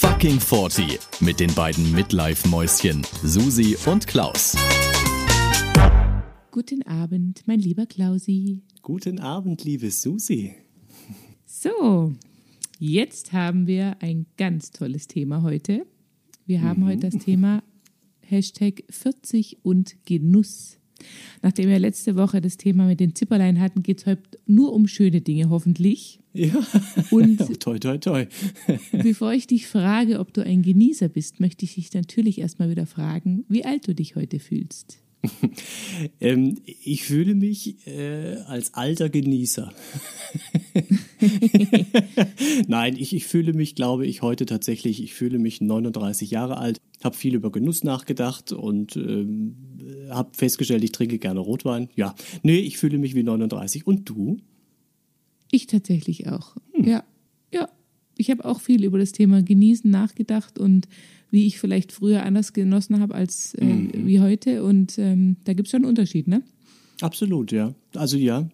Fucking 40 mit den beiden Midlife-Mäuschen Susi und Klaus. Guten Abend, mein lieber Klausi. Guten Abend, liebe Susi. So, jetzt haben wir ein ganz tolles Thema heute. Wir haben heute das Thema Hashtag 40 und Genuss. Nachdem wir letzte Woche das Thema mit den Zipperlein hatten, geht es heute nur um schöne Dinge, hoffentlich. Ja, Und toi, toi, toi. bevor ich dich frage, ob du ein Genießer bist, möchte ich dich natürlich erstmal wieder fragen, wie alt du dich heute fühlst. Ähm, ich fühle mich äh, als alter Genießer. Nein, ich, ich fühle mich, glaube ich, heute tatsächlich, ich fühle mich 39 Jahre alt, habe viel über Genuss nachgedacht und ähm, habe festgestellt, ich trinke gerne Rotwein. Ja, nee, ich fühle mich wie 39. Und du? Ich tatsächlich auch. Ja, ja. Ich habe auch viel über das Thema Genießen nachgedacht und wie ich vielleicht früher anders genossen habe als äh, wie heute. Und ähm, da gibt es schon einen Unterschied, ne? Absolut, ja. Also ja,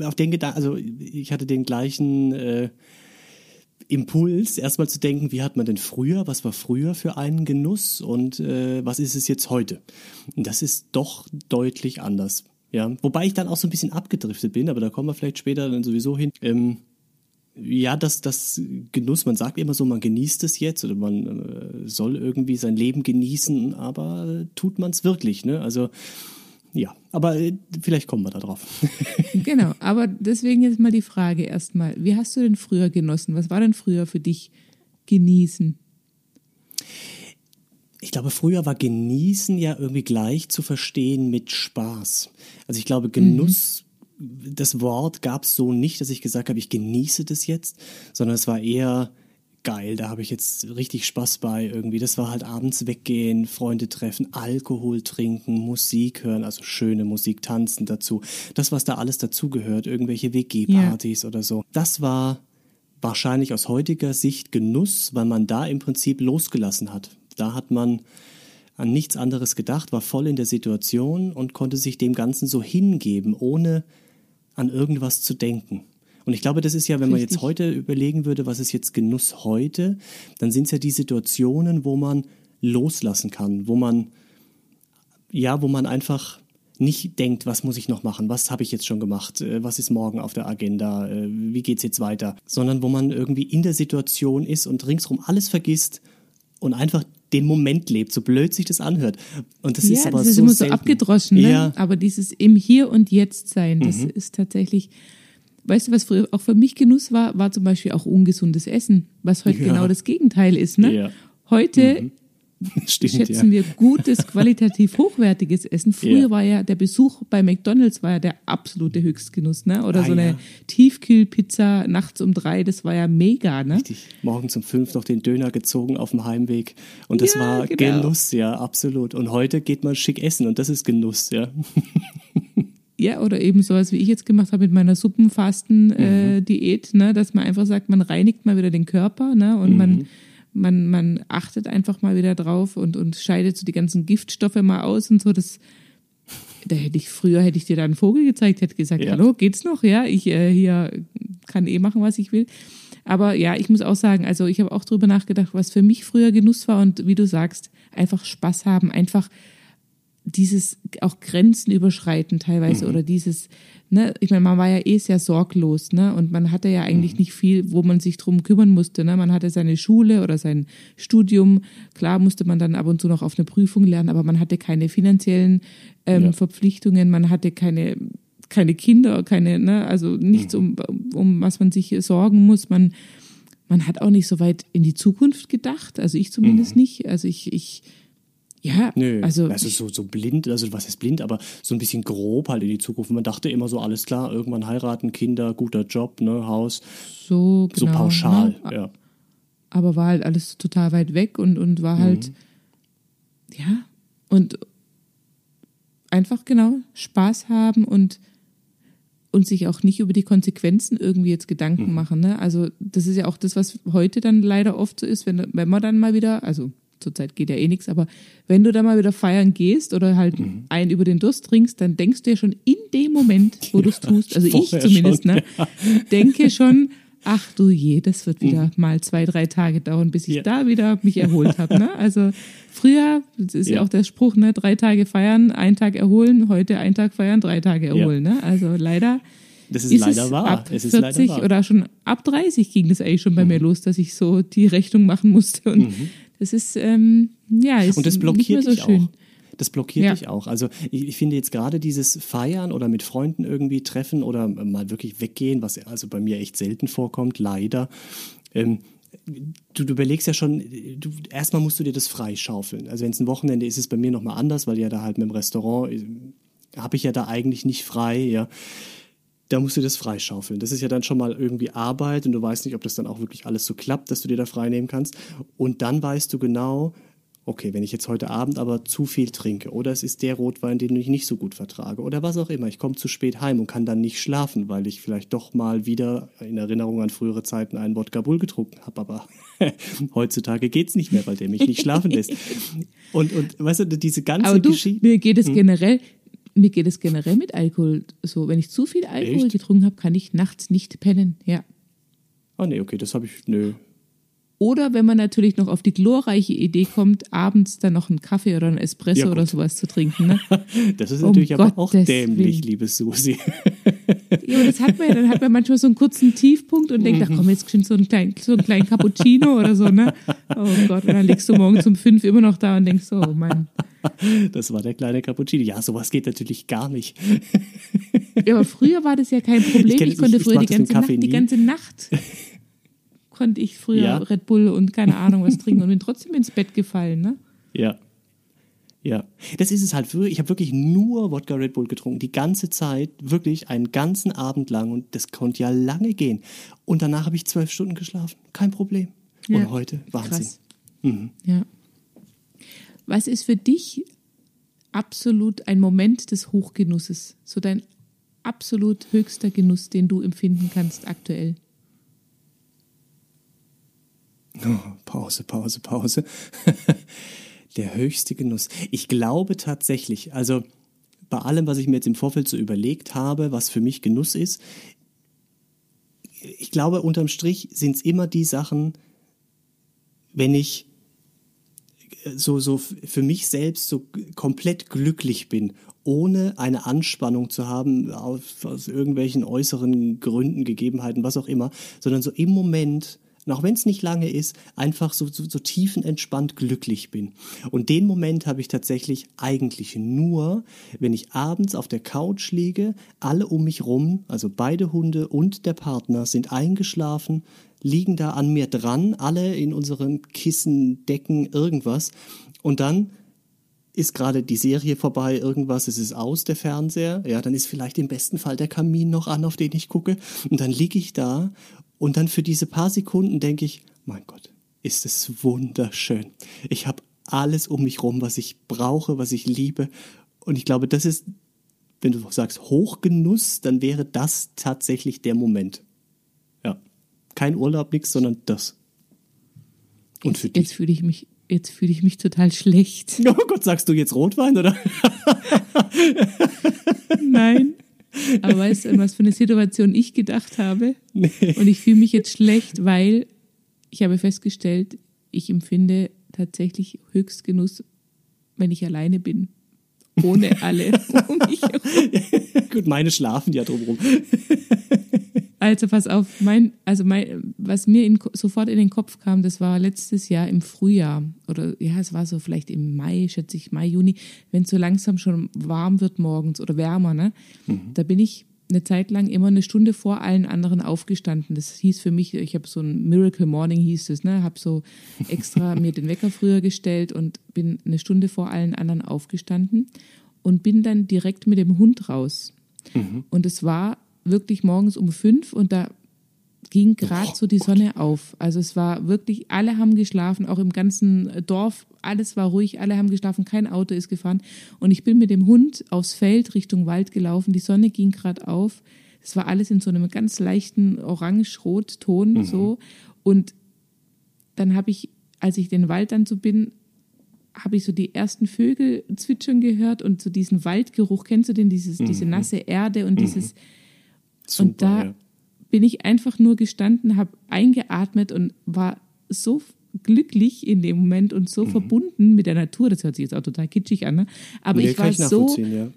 auf den Gedanken, also ich hatte den gleichen äh, Impuls, erstmal zu denken, wie hat man denn früher, was war früher für einen Genuss und äh, was ist es jetzt heute? Und das ist doch deutlich anders. Ja, wobei ich dann auch so ein bisschen abgedriftet bin, aber da kommen wir vielleicht später dann sowieso hin. Ähm, ja, das, das Genuss, man sagt immer so, man genießt es jetzt oder man äh, soll irgendwie sein Leben genießen, aber äh, tut man es wirklich, ne? Also ja, aber äh, vielleicht kommen wir da drauf. Genau, aber deswegen jetzt mal die Frage erstmal, wie hast du denn früher genossen? Was war denn früher für dich genießen? Ich glaube, früher war genießen ja irgendwie gleich zu verstehen mit Spaß. Also ich glaube, Genuss, das Wort gab es so nicht, dass ich gesagt habe, ich genieße das jetzt, sondern es war eher geil, da habe ich jetzt richtig Spaß bei irgendwie. Das war halt abends weggehen, Freunde treffen, Alkohol trinken, Musik hören, also schöne Musik, tanzen dazu. Das, was da alles dazugehört, irgendwelche WG-Partys oder so. Das war wahrscheinlich aus heutiger Sicht Genuss, weil man da im Prinzip losgelassen hat. Da hat man an nichts anderes gedacht, war voll in der Situation und konnte sich dem Ganzen so hingeben, ohne an irgendwas zu denken. Und ich glaube, das ist ja, wenn man jetzt heute überlegen würde, was ist jetzt Genuss heute, dann sind es ja die Situationen, wo man loslassen kann, wo man, ja, wo man einfach nicht denkt, was muss ich noch machen, was habe ich jetzt schon gemacht, äh, was ist morgen auf der Agenda, äh, wie geht's jetzt weiter, sondern wo man irgendwie in der Situation ist und ringsrum alles vergisst und einfach den Moment lebt, so blöd sich das anhört. Und das ist ja, aber das ist so immer so abgedroschen, ne? Ja, Mhm. aber dieses im Hier und Jetzt sein, das ist tatsächlich, weißt du, was früher auch für mich Genuss war, war zum Beispiel auch ungesundes Essen, was heute Ja. genau das Gegenteil ist. Ne? Ja. Heute stimmt, schätzen ja. wir gutes, qualitativ hochwertiges Essen. Früher Ja. war ja der Besuch bei McDonalds war ja der absolute Höchstgenuss, ne? Oder Ah, so eine ja. Tiefkühlpizza nachts um drei, das war ja mega, ne? Richtig. Morgens um fünf noch den Döner gezogen auf dem Heimweg. Und das war genau. Genuss, ja, absolut. Und heute geht man schick essen und das ist Genuss, ja. Ja, oder eben sowas, wie ich jetzt gemacht habe mit meiner Suppenfasten-Diät, ne? Dass man einfach sagt, man reinigt mal wieder den Körper, ne? Und man man, man achtet einfach mal wieder drauf und, und scheidet so die ganzen Giftstoffe mal aus und so. Das, da hätte ich früher hätte ich dir da einen Vogel gezeigt, hätte gesagt, Ja. hallo, geht's noch? Ja, ich äh, hier kann eh machen, was ich will. Aber ja, ich muss auch sagen, also ich habe auch drüber nachgedacht, was für mich früher Genuss war und wie du sagst, einfach Spaß haben, einfach dieses auch Grenzen überschreiten teilweise oder dieses, ne, ich meine, man war ja eh sehr sorglos, ne, und man hatte ja eigentlich nicht viel, wo man sich drum kümmern musste, ne, man hatte seine Schule oder sein Studium, klar musste man dann ab und zu noch auf eine Prüfung lernen, aber man hatte keine finanziellen ähm, Ja. Verpflichtungen, man hatte keine keine Kinder, keine, ne, also nichts, um, um was man sich sorgen muss, man man hat auch nicht so weit in die Zukunft gedacht, also ich zumindest nicht, also ich ich ja, Nö, also, also so, so blind, also was ist blind, aber so ein bisschen grob halt in die Zukunft. Man dachte immer so, alles klar, irgendwann heiraten, Kinder, guter Job, ne, Haus, so, so genau, pauschal, Ne? ja. Aber war halt alles total weit weg und, und war halt, ja, und einfach genau Spaß haben und, und sich auch nicht über die Konsequenzen irgendwie jetzt Gedanken machen. Ne? Also das ist ja auch das, was heute dann leider oft so ist, wenn, wenn man dann mal wieder, also zurzeit geht ja eh nichts, aber wenn du da mal wieder feiern gehst oder halt einen über den Durst trinkst, dann denkst du ja schon in dem Moment, wo du es tust, also ich zumindest, schon, ne, denke schon, Ach du je, das wird wieder mhm. mal zwei, drei Tage dauern, bis ich ja. da wieder mich erholt habe. Ne? Also früher, das ist ja. ja. auch der Spruch, ne, drei Tage feiern, ein Tag erholen, heute ein Tag feiern, drei Tage erholen. Ja. Ne? Also leider. Das ist, ist leider es wahr. Ab es ist 40 wahr. oder schon ab 30 ging das eigentlich schon bei mhm. mir los, dass ich so die Rechnung machen musste. Und mhm. Das ist, ähm, ja, ist Und das blockiert nicht so schön. Auch. Das blockiert ja. dich auch. Also ich, ich, finde jetzt gerade dieses Feiern oder mit Freunden irgendwie treffen oder mal wirklich weggehen, was also bei mir echt selten vorkommt, leider. Ähm, du, du überlegst ja schon, du, erstmal musst du dir das freischaufeln. Also wenn es ein Wochenende ist, ist es bei mir nochmal anders, weil ja da halt mit dem Restaurant äh, habe ich ja da eigentlich nicht frei, ja. Da musst du das freischaufeln. Das ist ja dann schon mal irgendwie Arbeit und du weißt nicht, ob das dann auch wirklich alles so klappt, dass du dir da frei nehmen kannst. Und dann weißt du genau, okay, wenn ich jetzt heute Abend aber zu viel trinke oder es ist der Rotwein, den ich nicht so gut vertrage oder was auch immer, ich komme zu spät heim und kann dann nicht schlafen, weil ich vielleicht doch mal wieder in Erinnerung an frühere Zeiten einen Wodka Bull getrunken habe, aber heutzutage geht es nicht mehr, weil der mich nicht schlafen lässt. Und, und weißt du, diese ganze Geschichte. Mir geht es hm? generell, mir geht es generell mit Alkohol so. Wenn ich zu viel Alkohol Echt? getrunken habe, kann ich nachts nicht pennen, ja. Ah, nee, okay, das habe ich, nö, oder wenn man natürlich noch auf die glorreiche Idee kommt, abends dann noch einen Kaffee oder einen Espresso ja, oder sowas zu trinken. Ne? Das ist natürlich um aber auch dämlich, Willen. liebe Susi. Ja, aber das hat man ja, dann hat man manchmal so einen kurzen Tiefpunkt und denkt, ach komm, jetzt schon so einen kleinen, so einen kleinen Cappuccino oder so, ne? Oh Gott, und dann liegst du morgens um fünf immer noch da und denkst, oh Mann. Das war der kleine Cappuccino. Ja, sowas geht natürlich gar nicht. Ja, aber früher war das ja kein Problem. Ich, ich konnte ich, früher die ganze, Nacht, die ganze Nacht konnte ich früher ja. Red Bull und keine Ahnung was trinken und bin trotzdem ins Bett gefallen, ne? Ja. Ja, das ist es halt. Ich habe wirklich nur Wodka Red Bull getrunken, die ganze Zeit, wirklich einen ganzen Abend lang und das konnte ja lange gehen. Und danach habe ich zwölf Stunden geschlafen, kein Problem. Ja. Und heute Wahnsinn. Mhm. Ja. Was ist für dich absolut ein Moment des Hochgenusses? So dein absolut höchster Genuss, den du empfinden kannst aktuell? Oh, Pause, Pause, Pause. Der höchste Genuss. Ich glaube tatsächlich, also bei allem, was ich mir jetzt im Vorfeld so überlegt habe, was für mich Genuss ist, ich glaube, unterm Strich sind es immer die Sachen, wenn ich so, so für mich selbst so komplett glücklich bin, ohne eine Anspannung zu haben, aus, aus irgendwelchen äußeren Gründen, Gegebenheiten, was auch immer, sondern so im Moment auch wenn es nicht lange ist, einfach so, so, so tiefenentspannt glücklich bin. Und den Moment habe ich tatsächlich eigentlich nur, wenn ich abends auf der Couch liege, alle um mich rum, also beide Hunde und der Partner sind eingeschlafen, liegen da an mir dran, alle in unseren Kissen, Decken, irgendwas. Und dann ist gerade die Serie vorbei, irgendwas, es ist aus, der Fernseher, ja, dann ist vielleicht im besten Fall der Kamin noch an, auf den ich gucke, und dann liege ich da und dann für diese paar Sekunden denke ich, mein Gott, ist es wunderschön. Ich habe alles um mich rum, was ich brauche, was ich liebe. Und ich glaube, das ist, wenn du sagst Hochgenuss, dann wäre das tatsächlich der Moment. Kein Urlaub, nichts, sondern das. Und für dich. Jetzt fühle ich mich, jetzt fühle ich mich total schlecht. Oh Gott, sagst du jetzt Rotwein, oder? Nein. Aber weißt du, an was für eine Situation ich gedacht habe? Nee. Und ich fühle mich jetzt schlecht, weil ich habe festgestellt, ich empfinde tatsächlich Höchstgenuss, wenn ich alleine bin. Ohne alle um mich herum. Gut, meine schlafen ja drumherum. Also pass auf, mein, also mein, was mir in, sofort in den Kopf kam, das war letztes Jahr im Frühjahr oder ja, es war so vielleicht im Mai, schätze ich, Mai, Juni, wenn es so langsam schon warm wird morgens oder wärmer, ne? Mhm. Da bin ich eine Zeit lang immer eine Stunde vor allen anderen aufgestanden. Das hieß für mich, ich habe so ein Miracle Morning hieß es, ne, habe so extra mir den Wecker früher gestellt und bin eine Stunde vor allen anderen aufgestanden und bin dann direkt mit dem Hund raus. Mhm. Und es war wirklich morgens um fünf und da ging gerade so die Sonne auf. Also es war wirklich, alle haben geschlafen, auch im ganzen Dorf, alles war ruhig, alle haben geschlafen, kein Auto ist gefahren. Und ich bin mit dem Hund aufs Feld Richtung Wald gelaufen, die Sonne ging gerade auf. Es war alles in so einem ganz leichten Orange-Rot-Ton mhm. so. Und dann habe ich, als ich den Wald dann so bin, habe ich so die ersten Vögel zwitschern gehört und so diesen Waldgeruch, kennst du den, dieses, mhm. diese nasse Erde und mhm. dieses Super, und da ja. bin ich einfach nur gestanden, habe eingeatmet und war so glücklich in dem Moment und so mhm. verbunden mit der Natur. Das hört sich jetzt auch total kitschig an, ne? aber nee, ich war ich so, ja.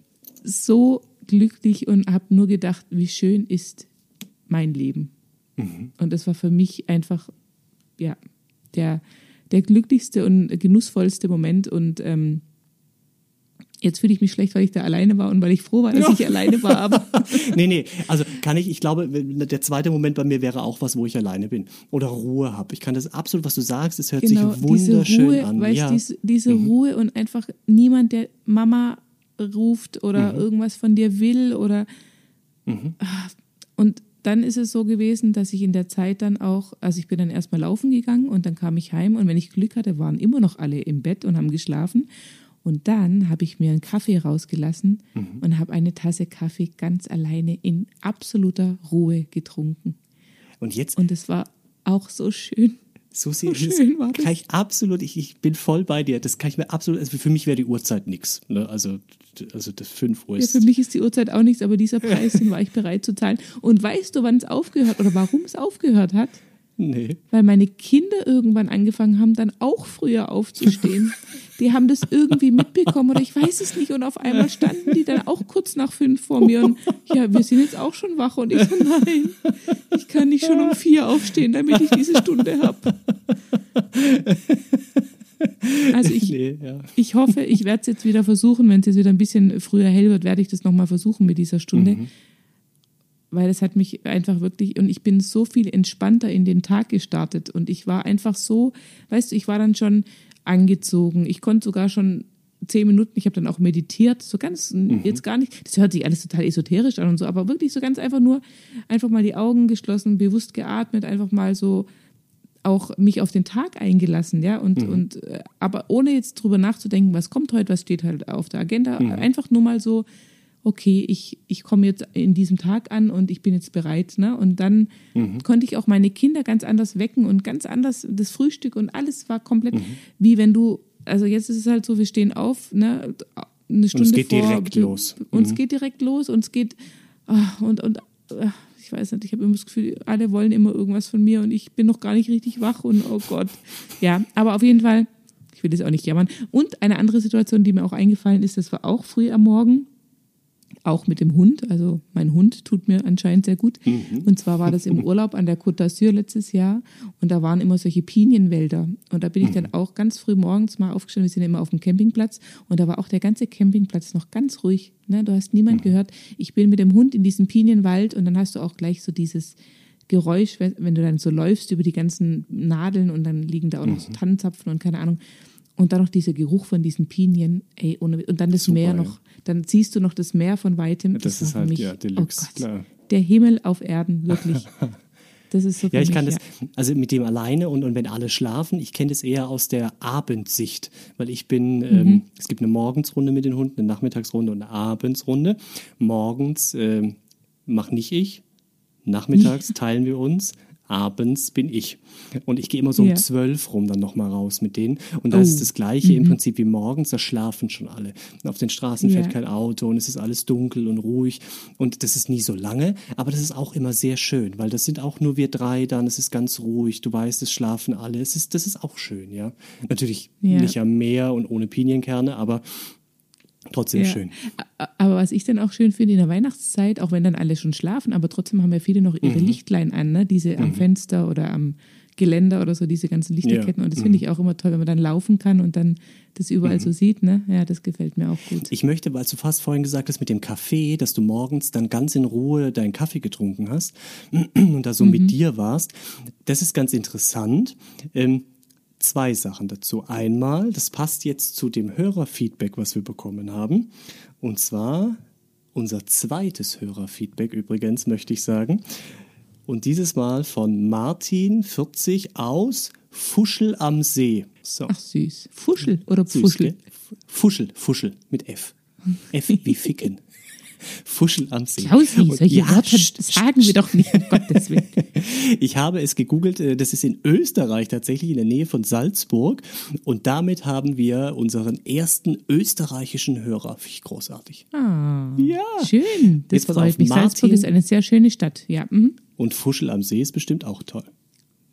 so glücklich und habe nur gedacht, wie schön ist mein Leben. Mhm. Und das war für mich einfach, ja, der, der glücklichste und genussvollste Moment und ähm, Jetzt fühle ich mich schlecht, weil ich da alleine war und weil ich froh war, dass ja. ich alleine war. Aber nee, nee, also kann ich, ich glaube, der zweite Moment bei mir wäre auch was, wo ich alleine bin oder Ruhe habe. Ich kann das absolut, was du sagst, es hört genau, sich wunderschön Ruhe, an. Weißt, ja. diese, diese mhm. Ruhe und einfach niemand, der Mama ruft oder mhm. irgendwas von dir will oder mhm. Ah, und dann ist es so gewesen, dass ich in der Zeit dann auch, also ich bin dann erstmal laufen gegangen und dann kam ich heim und wenn ich Glück hatte, waren immer noch alle im Bett und haben geschlafen und dann habe ich mir einen Kaffee rausgelassen mhm. und habe eine Tasse Kaffee ganz alleine in absoluter Ruhe getrunken. Und jetzt? Und es war auch so schön. So, so schön war das. Kann ich absolut, ich, ich bin voll bei dir. Das kann ich mir absolut, also für mich wäre die Uhrzeit nichts. Ne? Also, also das 5 Uhr ist. Ja, für mich ist die Uhrzeit auch nichts, aber dieser Preis, den war ich bereit zu zahlen. Und weißt du, wann es aufgehört oder warum es aufgehört hat? Nee. Weil meine Kinder irgendwann angefangen haben, dann auch früher aufzustehen. Die haben das irgendwie mitbekommen oder ich weiß es nicht. Und auf einmal standen die dann auch kurz nach fünf vor mir und ja, wir sind jetzt auch schon wach. Und ich so, nein, ich kann nicht schon um vier aufstehen, damit ich diese Stunde habe. Also ich, nee, ja. ich hoffe, ich werde es jetzt wieder versuchen, wenn es jetzt wieder ein bisschen früher hell wird, werde ich das nochmal versuchen mit dieser Stunde. Mhm weil es hat mich einfach wirklich, und ich bin so viel entspannter in den Tag gestartet und ich war einfach so, weißt du, ich war dann schon angezogen, ich konnte sogar schon zehn Minuten, ich habe dann auch meditiert, so ganz, mhm. jetzt gar nicht, das hört sich alles total esoterisch an und so, aber wirklich so ganz einfach nur, einfach mal die Augen geschlossen, bewusst geatmet, einfach mal so auch mich auf den Tag eingelassen, ja, und, mhm. und äh, aber ohne jetzt drüber nachzudenken, was kommt heute, was steht halt auf der Agenda, mhm. einfach nur mal so okay, ich, ich komme jetzt in diesem Tag an und ich bin jetzt bereit. Ne? Und dann mhm. konnte ich auch meine Kinder ganz anders wecken und ganz anders das Frühstück und alles war komplett, mhm. wie wenn du, also jetzt ist es halt so, wir stehen auf, ne, eine Stunde und es geht vor, direkt los. Und mhm. geht direkt los und es geht, oh, und, und oh, ich weiß nicht, ich habe immer das Gefühl, alle wollen immer irgendwas von mir und ich bin noch gar nicht richtig wach und oh Gott. Ja, aber auf jeden Fall, ich will das auch nicht jammern. Und eine andere Situation, die mir auch eingefallen ist, das war auch früh am Morgen auch mit dem Hund. Also mein Hund tut mir anscheinend sehr gut. Mhm. Und zwar war das im Urlaub an der Côte d'Azur letztes Jahr und da waren immer solche Pinienwälder. Und da bin ich dann mhm. auch ganz früh morgens mal aufgestanden. Wir sind immer auf dem Campingplatz und da war auch der ganze Campingplatz noch ganz ruhig. Ne? Du hast niemand mhm. gehört. Ich bin mit dem Hund in diesem Pinienwald und dann hast du auch gleich so dieses Geräusch, wenn du dann so läufst über die ganzen Nadeln und dann liegen da auch noch so mhm. Tannenzapfen und keine Ahnung. Und dann noch dieser Geruch von diesen Pinien, ey, ohne, und dann das Super, Meer noch, dann siehst du noch das Meer von weitem. Das, das ist halt, mich, ja, Deluxe, oh klar. Der Himmel auf Erden, wirklich. Das ist so ja, ich mich, kann ja. das, also mit dem alleine und, und wenn alle schlafen, ich kenne das eher aus der Abendsicht, weil ich bin, mhm. ähm, es gibt eine Morgensrunde mit den Hunden, eine Nachmittagsrunde und eine Abendsrunde. Morgens äh, mache nicht ich, nachmittags teilen wir uns, abends bin ich. Und ich gehe immer so um zwölf rum dann nochmal raus mit denen. Und da oh. ist das Gleiche mhm. im Prinzip wie morgens, da schlafen schon alle. Und auf den Straßen ja. fährt kein Auto und es ist alles dunkel und ruhig. Und das ist nie so lange, aber das ist auch immer sehr schön, weil das sind auch nur wir drei dann, es ist ganz ruhig, du weißt, es schlafen alle. Es ist, das ist auch schön, ja. Natürlich ja. nicht am Meer und ohne Pinienkerne, aber Trotzdem ja. schön. Aber was ich dann auch schön finde in der Weihnachtszeit, auch wenn dann alle schon schlafen, aber trotzdem haben ja viele noch ihre mhm. Lichtlein an, ne? diese mhm. am Fenster oder am Geländer oder so, diese ganzen Lichterketten. Ja. Und das mhm. finde ich auch immer toll, wenn man dann laufen kann und dann das überall mhm. so sieht. Ne? Ja, das gefällt mir auch gut. Ich möchte, weil du fast vorhin gesagt hast mit dem Kaffee, dass du morgens dann ganz in Ruhe deinen Kaffee getrunken hast und da so mit mhm. dir warst. Das ist ganz interessant. Ähm, zwei Sachen dazu. Einmal, das passt jetzt zu dem Hörerfeedback, was wir bekommen haben. Und zwar unser zweites Hörerfeedback übrigens, möchte ich sagen. Und dieses Mal von Martin 40 aus Fuschel am See. So. Ach süß. Fuschel oder Fuschel? Fuschel, Fuschel mit F. F wie Ficken. Fuschel am See. Klausi, solche ja, Wörter sagen wir doch nicht, um Gottes Willen. Ich habe es gegoogelt, äh, das ist in Österreich tatsächlich, in der Nähe von Salzburg. Und damit haben wir unseren ersten österreichischen Hörer. Finde ich großartig. Ah, ja. schön. Das freut mich. Martin, Salzburg ist eine sehr schöne Stadt, ja. Mhm. Und Fuschel am See ist bestimmt auch toll.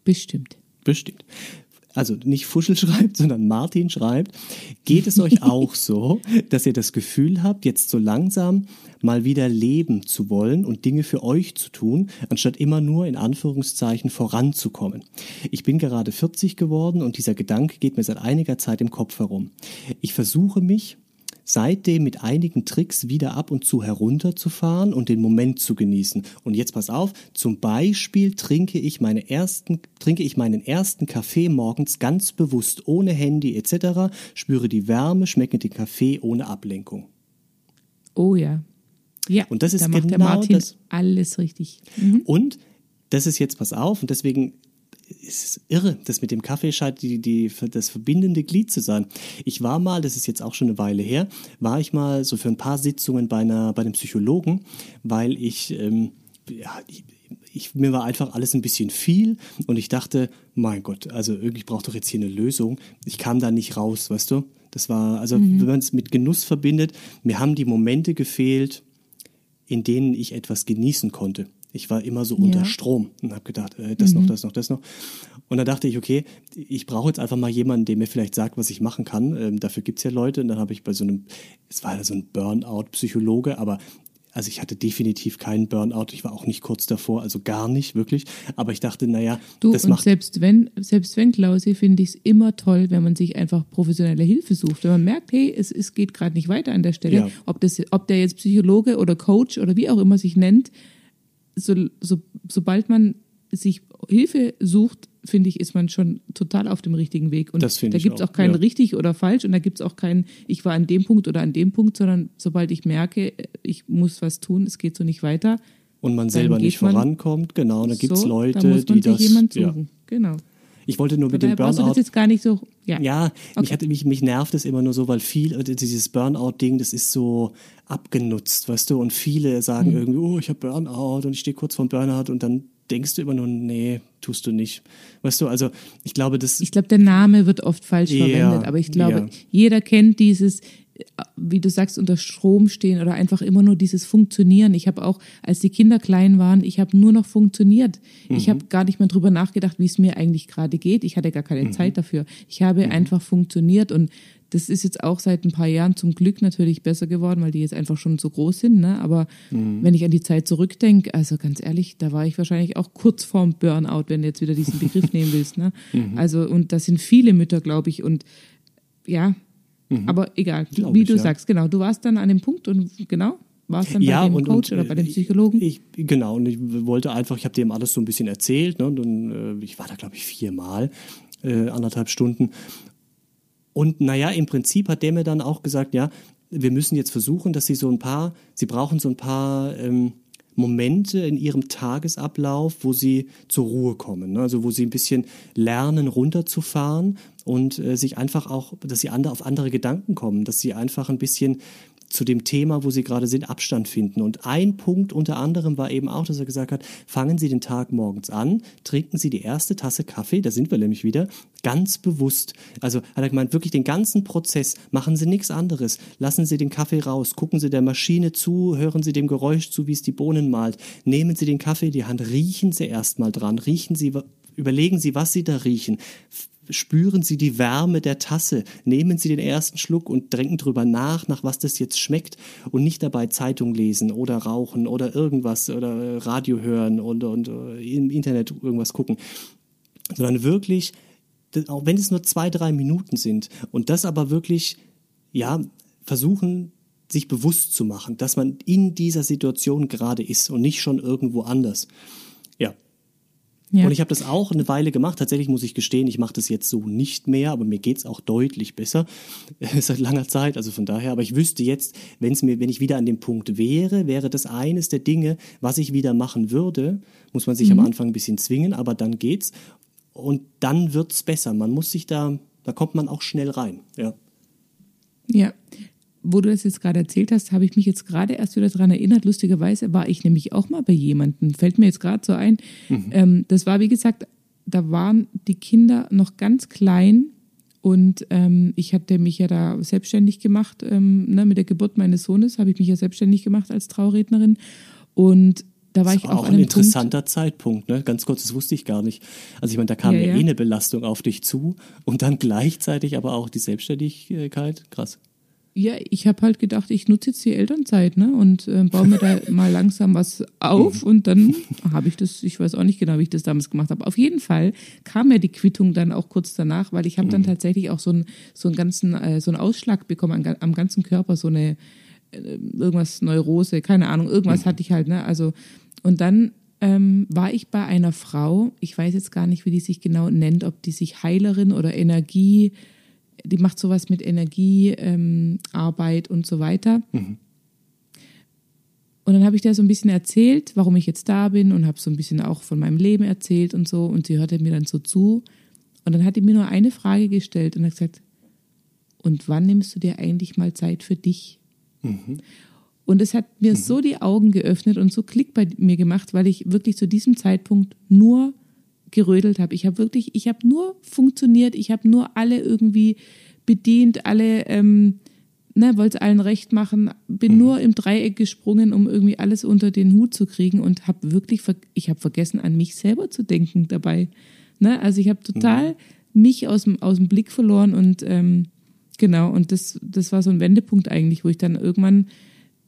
Bestimmt. Bestimmt. Also nicht Fuschel schreibt, sondern Martin schreibt, geht es euch auch so, dass ihr das Gefühl habt, jetzt so langsam mal wieder leben zu wollen und Dinge für euch zu tun, anstatt immer nur in Anführungszeichen voranzukommen? Ich bin gerade 40 geworden und dieser Gedanke geht mir seit einiger Zeit im Kopf herum. Ich versuche mich seitdem mit einigen Tricks wieder ab und zu herunterzufahren und den Moment zu genießen. Und jetzt pass auf, zum Beispiel trinke ich, meine ersten, trinke ich meinen ersten Kaffee morgens ganz bewusst, ohne Handy etc., spüre die Wärme, schmecke den Kaffee ohne Ablenkung. Oh ja. Ja, und das ist da macht genau der Martin das. alles richtig. Mhm. Und das ist jetzt, pass auf, und deswegen es ist irre, das mit dem Kaffee scheint die, die, das verbindende Glied zu sein. Ich war mal, das ist jetzt auch schon eine Weile her, war ich mal so für ein paar Sitzungen bei, einer, bei einem Psychologen, weil ich, ähm, ja, ich, ich, mir war einfach alles ein bisschen viel und ich dachte, mein Gott, also irgendwie braucht doch jetzt hier eine Lösung. Ich kam da nicht raus, weißt du? Das war, also mhm. wenn man es mit Genuss verbindet, mir haben die Momente gefehlt, in denen ich etwas genießen konnte. Ich war immer so ja. unter Strom und habe gedacht, äh, das mhm. noch, das noch, das noch. Und dann dachte ich, okay, ich brauche jetzt einfach mal jemanden, der mir vielleicht sagt, was ich machen kann. Ähm, dafür gibt's ja Leute. Und dann habe ich bei so einem, es war so ein Burnout-Psychologe, aber also ich hatte definitiv keinen Burnout. Ich war auch nicht kurz davor, also gar nicht, wirklich. Aber ich dachte, naja, du, das und macht. Selbst wenn, selbst wenn, Klausi, finde ich es immer toll, wenn man sich einfach professionelle Hilfe sucht. Wenn man merkt, hey, es, es geht gerade nicht weiter an der Stelle. Ja. Ob, das, ob der jetzt Psychologe oder Coach oder wie auch immer sich nennt, so, so, sobald man sich Hilfe sucht, finde ich, ist man schon total auf dem richtigen Weg. Und da gibt es auch, auch kein ja. richtig oder falsch und da gibt es auch kein, ich war an dem Punkt oder an dem Punkt, sondern sobald ich merke, ich muss was tun, es geht so nicht weiter. Und man selber nicht vorankommt, genau, da gibt es so, Leute, da muss man die sich das. Jemand suchen. Ja. Genau. Ich wollte nur mit dem Burnout. Burnout. Das jetzt gar nicht so. Ja, ja okay. mich, hat, mich, mich nervt es immer nur so, weil viel, äh, dieses Burnout-Ding, das ist so abgenutzt, weißt du? Und viele sagen mhm. irgendwie, oh, ich habe Burnout und ich stehe kurz vor Burnout und dann denkst du immer nur, nee, tust du nicht. Weißt du, also ich glaube, das. Ich glaube, der Name wird oft falsch ja, verwendet, aber ich glaube, ja. jeder kennt dieses, wie du sagst, unter Strom stehen oder einfach immer nur dieses Funktionieren. Ich habe auch, als die Kinder klein waren, ich habe nur noch funktioniert. Mhm. Ich habe gar nicht mehr drüber nachgedacht, wie es mir eigentlich gerade geht. Ich hatte gar keine mhm. Zeit dafür. Ich habe mhm. einfach funktioniert und das ist jetzt auch seit ein paar Jahren zum Glück natürlich besser geworden, weil die jetzt einfach schon so groß sind. Ne? Aber Mhm. wenn ich an die Zeit zurückdenke, also ganz ehrlich, da war ich wahrscheinlich auch kurz vorm Burnout, wenn du jetzt wieder diesen Begriff nehmen willst. Ne? Mhm. Also, und das sind viele Mütter, glaube ich. Und ja, Mhm. aber egal, Glaub wie ich, du ja. sagst, genau, du warst dann an dem Punkt und genau, warst dann Ja, bei dem und- Coach und, oder bei dem Psychologen. Ich, genau, und ich wollte einfach, ich habe dem alles so ein bisschen erzählt, ne, und dann, äh, ich war da, glaube ich, viermal, äh, anderthalb Stunden. Und naja, im Prinzip hat der mir dann auch gesagt, ja, wir müssen jetzt versuchen, dass sie so ein paar, sie brauchen so ein paar ähm, Momente in ihrem Tagesablauf, wo sie zur Ruhe kommen. Ne? Also wo sie ein bisschen lernen, runterzufahren und äh, sich einfach auch, dass sie andere, auf andere Gedanken kommen, dass sie einfach ein bisschen zu dem Thema, wo Sie gerade sind, Abstand finden. Und ein Punkt unter anderem war eben auch, dass er gesagt hat, fangen Sie den Tag morgens an, trinken Sie die erste Tasse Kaffee, da sind wir nämlich wieder, ganz bewusst. Also hat er gemeint, wirklich den ganzen Prozess, machen Sie nichts anderes, lassen Sie den Kaffee raus, gucken Sie der Maschine zu, hören Sie dem Geräusch zu, wie es die Bohnen malt, nehmen Sie den Kaffee in die Hand, riechen Sie erstmal dran, riechen Sie, überlegen Sie, was Sie da riechen, spüren Sie die Wärme der Tasse, nehmen Sie den ersten Schluck und denken drüber nach, nach was das jetzt schmeckt. Und nicht dabei Zeitung lesen oder rauchen oder irgendwas oder äh, Radio hören und, und äh, im Internet irgendwas gucken, sondern wirklich, auch wenn es nur zwei, drei Minuten sind und das aber wirklich, ja, versuchen, sich bewusst zu machen, dass man in dieser Situation gerade ist und nicht schon irgendwo anders. Ja, ja. und ich habe das auch eine Weile gemacht. Tatsächlich muss ich gestehen, ich mache das jetzt so nicht mehr, aber mir geht's auch deutlich besser seit langer Zeit. Also von daher, aber ich wüsste jetzt, wenn es mir, wenn ich wieder an dem Punkt wäre, wäre das eines der Dinge, was ich wieder machen würde. Muss man sich am Anfang ein bisschen zwingen, aber dann geht's und dann wird's besser. Man muss sich da, da kommt man auch schnell rein. Ja. Ja, wo du das jetzt gerade erzählt hast, habe ich mich jetzt gerade erst wieder daran erinnert. Lustigerweise war ich nämlich auch mal bei jemandem. Fällt mir jetzt gerade so ein. Ähm, das war, wie gesagt, da waren die Kinder noch ganz klein und ähm, ich hatte mich ja da selbstständig gemacht. Ähm, ne, mit der Geburt meines Sohnes habe ich mich ja selbstständig gemacht als Traurednerin. Und da war das ich war auch ein interessanter Punkt, Zeitpunkt, ne? Ganz kurz, das wusste ich gar nicht. Also ich meine, da kam Ja, ja, ja. eh eine Belastung auf dich zu und dann gleichzeitig aber auch die Selbstständigkeit. Krass. Ja, ich habe halt gedacht, ich nutze jetzt die Elternzeit, ne? Und äh, baue mir da mal langsam was auf und dann habe ich das, ich weiß auch nicht genau, wie ich das damals gemacht habe. Auf jeden Fall kam mir die Quittung dann auch kurz danach, weil ich habe dann tatsächlich auch so einen so einen ganzen äh, so einen Ausschlag bekommen am, am ganzen Körper, so eine äh, irgendwas Neurose, keine Ahnung, irgendwas hatte ich halt, ne? Also und dann ähm, war ich bei einer Frau, ich weiß jetzt gar nicht, wie die sich genau nennt, ob die sich Heilerin oder Energie, die macht sowas mit Energiearbeit ähm, Arbeit und so weiter. Und dann habe ich da so ein bisschen erzählt, warum ich jetzt da bin und habe so ein bisschen auch von meinem Leben erzählt und so. Und sie hörte mir dann so zu. Und dann hat die mir nur eine Frage gestellt und hat gesagt, und wann nimmst du dir eigentlich mal Zeit für dich? Und es hat mir so die Augen geöffnet und so Klick bei mir gemacht, weil ich wirklich zu diesem Zeitpunkt nur gerödelt habe. Ich habe wirklich, ich habe nur funktioniert, ich habe nur alle irgendwie bedient, alle, ähm, ne, wollte es allen recht machen, bin nur im Dreieck gesprungen, um irgendwie alles unter den Hut zu kriegen und habe wirklich, ich habe vergessen, an mich selber zu denken dabei. Ne? Also ich habe total mich aus dem, aus dem Blick verloren und ähm, genau, und das, das war so ein Wendepunkt eigentlich, wo ich dann irgendwann,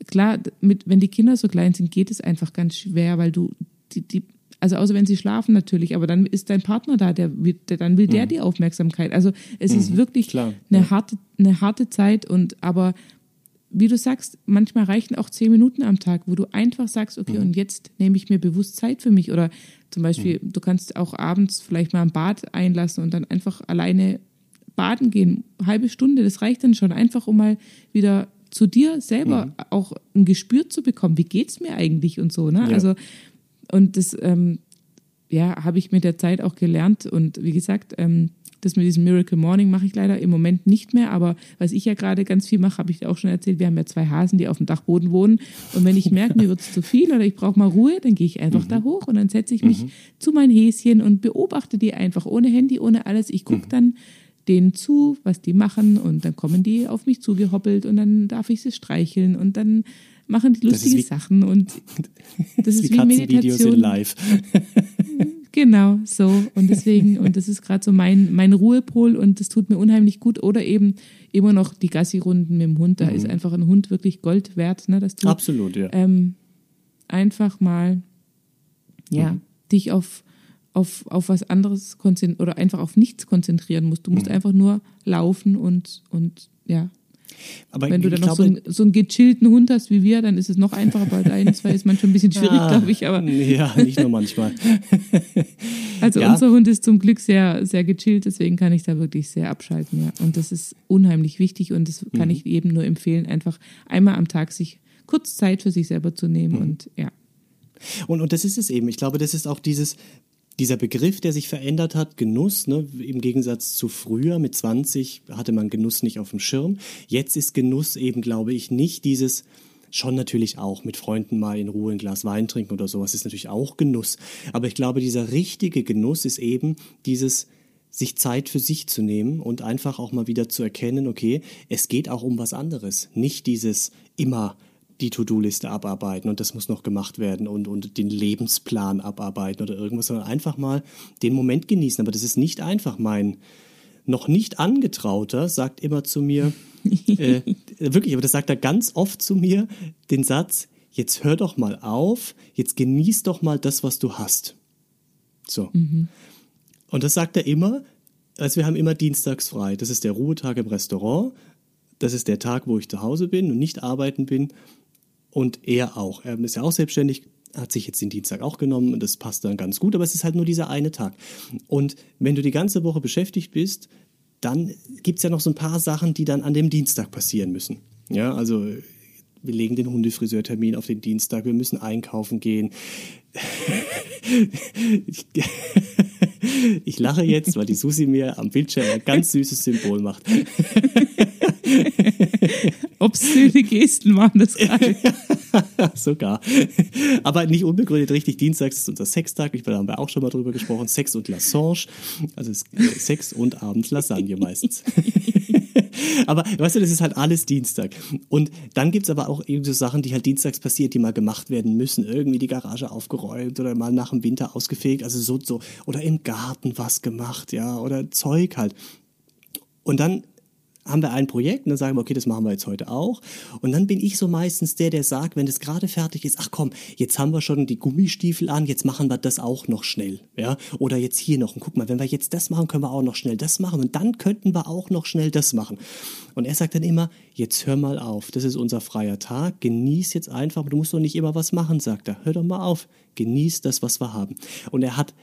klar, mit, wenn die Kinder so klein sind, geht es einfach ganz schwer, weil du die, die also außer wenn sie schlafen natürlich, aber dann ist dein Partner da, der, der dann will der die Aufmerksamkeit. Also es ist wirklich klar, eine harte, eine harte Zeit und aber wie du sagst, manchmal reichen auch zehn Minuten am Tag, wo du einfach sagst, okay, und jetzt nehme ich mir bewusst Zeit für mich. Oder zum Beispiel, du kannst auch abends vielleicht mal ein Bad einlassen und dann einfach alleine baden gehen. Halbe Stunde, das reicht dann schon. Einfach um mal wieder zu dir selber auch ein Gespür zu bekommen, wie geht's mir eigentlich und so. Ne? Ja. Also, und das, ähm, ja, habe ich mit der Zeit auch gelernt. Und wie gesagt, ähm, das mit diesem Miracle Morning mache ich leider im Moment nicht mehr. Aber was ich ja gerade ganz viel mache, habe ich dir auch schon erzählt. Wir haben ja zwei Hasen, die auf dem Dachboden wohnen. Und wenn ich merke, mir wird es zu viel oder ich brauche mal Ruhe, dann gehe ich einfach da hoch und dann setze ich mich zu meinen Häschen und beobachte die einfach ohne Handy, ohne alles. Ich gucke dann denen zu, was die machen und dann kommen die auf mich zugehoppelt und dann darf ich sie streicheln und dann machen die lustige wie- Sachen und das ist wie in Meditation. live. Genau, so. Und deswegen, und das ist gerade so mein, mein Ruhepol und das tut mir unheimlich gut. Oder eben immer noch die Gassi-Runden mit dem Hund. Da ist einfach ein Hund wirklich Gold wert, ne, dass du Absolut, ja. ähm, einfach mal ja, dich auf, auf, auf was anderes konzentrieren oder einfach auf nichts konzentrieren musst. Du musst einfach nur laufen und, und ja. Aber Wenn du dann noch glaube, so, einen, so einen gechillten Hund hast wie wir, dann ist es noch einfacher. Bei deinen zwei ist manchmal ein bisschen schwierig, Ah, glaube ich. Aber Ja, nicht nur manchmal. Also Ja. unser Hund ist zum Glück sehr, sehr gechillt, deswegen kann ich da wirklich sehr abschalten, ja. Und das ist unheimlich wichtig und das kann ich eben nur empfehlen, einfach einmal am Tag sich kurz Zeit für sich selber zu nehmen und ja. Und, und das ist es eben. Ich glaube, das ist auch dieses, dieser Begriff, der sich verändert hat, Genuss, ne? im Gegensatz zu früher, mit 20 hatte man Genuss nicht auf dem Schirm. Jetzt ist Genuss eben, glaube ich, nicht dieses, schon natürlich auch mit Freunden mal in Ruhe ein Glas Wein trinken oder sowas, ist natürlich auch Genuss. Aber ich glaube, dieser richtige Genuss ist eben dieses, sich Zeit für sich zu nehmen und einfach auch mal wieder zu erkennen, okay, es geht auch um was anderes. Nicht dieses immer die To-Do-Liste abarbeiten und das muss noch gemacht werden und, und den Lebensplan abarbeiten oder irgendwas, sondern einfach mal den Moment genießen. Aber das ist nicht einfach. Mein noch nicht angetrauter sagt immer zu mir, äh, wirklich, aber das sagt er ganz oft zu mir, den Satz, jetzt hör doch mal auf, jetzt genieß doch mal das, was du hast. So. Und das sagt er immer, also wir haben immer dienstags frei. Das ist der Ruhetag im Restaurant. Das ist der Tag, wo ich zu Hause bin und nicht arbeiten bin. Und er auch. Er ist ja auch selbstständig, hat sich jetzt den Dienstag auch genommen und das passt dann ganz gut, aber es ist halt nur dieser eine Tag. Und wenn du die ganze Woche beschäftigt bist, dann gibt es ja noch so ein paar Sachen, die dann an dem Dienstag passieren müssen. Ja, also wir legen den Hundefriseurtermin auf den Dienstag, wir müssen einkaufen gehen. ich, ich lache jetzt, weil die Susi mir am Bildschirm ein ganz süßes Symbol macht. Obszöne Gesten machen das gerade. Sogar. Aber nicht unbegründet richtig. Dienstags ist unser Sextag. Ich, da haben wir auch schon mal drüber gesprochen. Sex und Lassange. Also es- äh, Sex und abends Lasagne meistens. aber weißt du, das ist halt alles Dienstag. Und dann gibt's aber auch irgendwie so Sachen, die halt dienstags passiert, die mal gemacht werden müssen. Irgendwie die Garage aufgeräumt oder mal nach dem Winter ausgefegt, also so, so. Oder im Garten was gemacht, ja, oder Zeug halt. Und dann haben wir ein Projekt und dann sagen wir, okay, das machen wir jetzt heute auch. Und dann bin ich so meistens der, der sagt, wenn das gerade fertig ist, ach komm, jetzt haben wir schon die Gummistiefel an, jetzt machen wir das auch noch schnell, ja? Oder jetzt hier noch und guck mal, wenn wir jetzt das machen, können wir auch noch schnell das machen und dann könnten wir auch noch schnell das machen. Und er sagt dann immer, jetzt hör mal auf, das ist unser freier Tag, genieß jetzt einfach, du musst doch nicht immer was machen, sagt er. Hör doch mal auf, genieß das, was wir haben. Und er hat,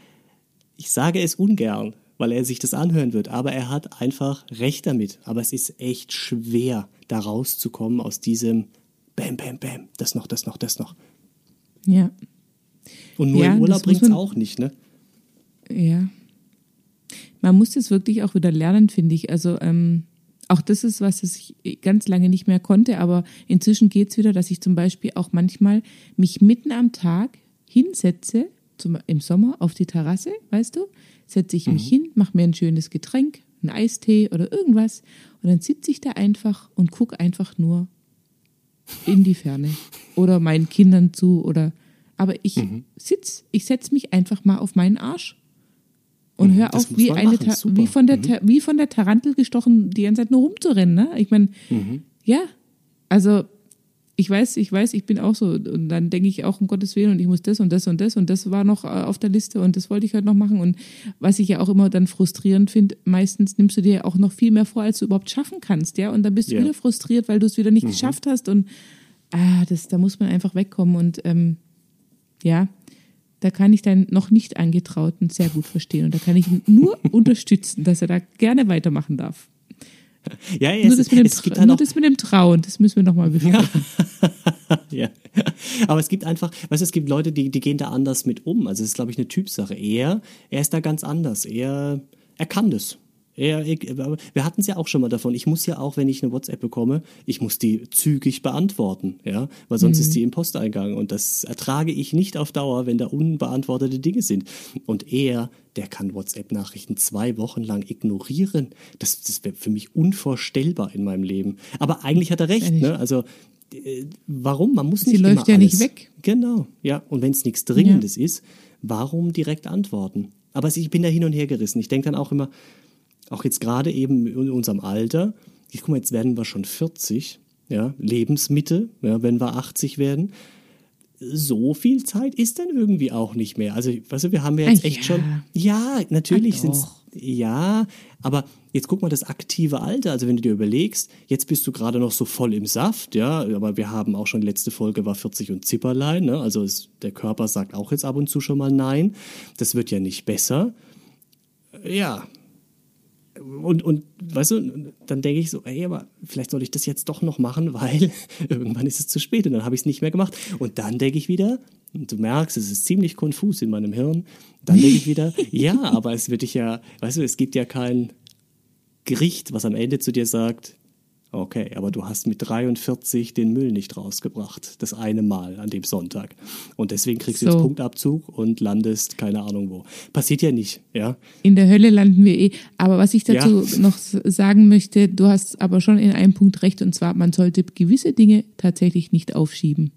ich sage es ungern, weil er sich das anhören wird. Aber er hat einfach recht damit. Aber es ist echt schwer, da rauszukommen aus diesem Bam, Bam, Bam, das noch, das noch, das noch. Ja. Und nur Ja, im Urlaub bringt es auch nicht, ne? Ja. Man muss das wirklich auch wieder lernen, finde ich. Also ähm, auch das ist was, das ich ganz lange nicht mehr konnte, aber inzwischen geht's wieder, dass ich zum Beispiel auch manchmal mich mitten am Tag hinsetze, zum, im Sommer auf die Terrasse, weißt du, setze ich mich hin, mache mir ein schönes Getränk, einen Eistee oder irgendwas und dann sitze ich da einfach und gucke einfach nur in die Ferne oder meinen Kindern zu oder aber ich sitz, ich setz mich einfach mal auf meinen Arsch und Mhm, hör das auf, wie eine machen, wie von der Mhm. Wie von der Tarantel gestochen, die ganze Zeit nur rumzurennen. Ne? Ich meine, Mhm. ja, also ich weiß, ich weiß, ich bin auch so und dann denke ich auch um Gottes Willen und ich muss das und das und das und das war noch äh, auf der Liste und das wollte ich heute noch machen und was ich ja auch immer dann frustrierend finde, meistens nimmst du dir ja auch noch viel mehr vor, als du überhaupt schaffen kannst, ja und dann bist du Ja. wieder frustriert, weil du es wieder nicht Mhm. geschafft hast und ah, das, da muss man einfach wegkommen und ähm, ja, da kann ich deinen noch nicht angetrauten sehr gut verstehen und da kann ich ihn nur unterstützen, dass er da gerne weitermachen darf. Ja, ja, nur es, das, mit dem, es halt nur das mit dem Trauen, das müssen wir nochmal besprechen. ja. Aber es gibt einfach, weißt du, es gibt Leute, die, die gehen da anders mit um. Also es ist, glaube ich, eine Typsache. Er, er ist da ganz anders. Er, er kann das. Ich, aber wir hatten es ja auch schon mal davon. Ich muss ja auch, wenn ich eine WhatsApp bekomme, ich muss die zügig beantworten, ja, weil sonst ist die im Posteingang und das ertrage ich nicht auf Dauer, wenn da unbeantwortete Dinge sind. Und er, der kann WhatsApp-Nachrichten zwei Wochen lang ignorieren. Das, das wäre für mich unvorstellbar in meinem Leben. Aber eigentlich hat er recht, ne? Also äh, warum? Man muss Sie nicht läuft immer ja nicht alles. weg. Genau, ja. Und wenn es nichts Dringendes ist, warum direkt antworten? Aber ich bin da hin und her gerissen. Ich denke dann auch immer, auch jetzt gerade eben in unserem Alter, ich guck mal, jetzt werden wir schon 40, ja, Lebensmitte, ja, wenn wir 80 werden. So viel Zeit ist dann irgendwie auch nicht mehr. Also, weißt du, wir haben ja jetzt echt ja. schon. Ja, natürlich sind's. doch. Ja, aber jetzt guck mal das aktive Alter. Also wenn du dir überlegst, jetzt bist du gerade noch so voll im Saft, ja, aber wir haben auch schon, letzte Folge war 40 und Zipperlein, ne? Also es, der Körper sagt auch jetzt ab und zu schon mal Nein. Das wird ja nicht besser. Ja. Und, und weißt du, dann denke ich so, ey, aber vielleicht soll ich das jetzt doch noch machen, weil irgendwann ist es zu spät und dann habe ich es nicht mehr gemacht. Und dann denke ich wieder, und du merkst, es ist ziemlich konfus in meinem Hirn, dann denke ich wieder, ja, aber es wird dich ja, weißt du, es gibt ja kein Gericht, was am Ende zu dir sagt, okay, aber du hast mit 43 den Müll nicht rausgebracht, das eine Mal an dem Sonntag. Und deswegen kriegst du So. jetzt Punktabzug und landest keine Ahnung wo. Passiert ja nicht, ja. In der Hölle landen wir eh. Aber was ich dazu Ja. noch sagen möchte, du hast aber schon in einem Punkt recht, und zwar, man sollte gewisse Dinge tatsächlich nicht aufschieben.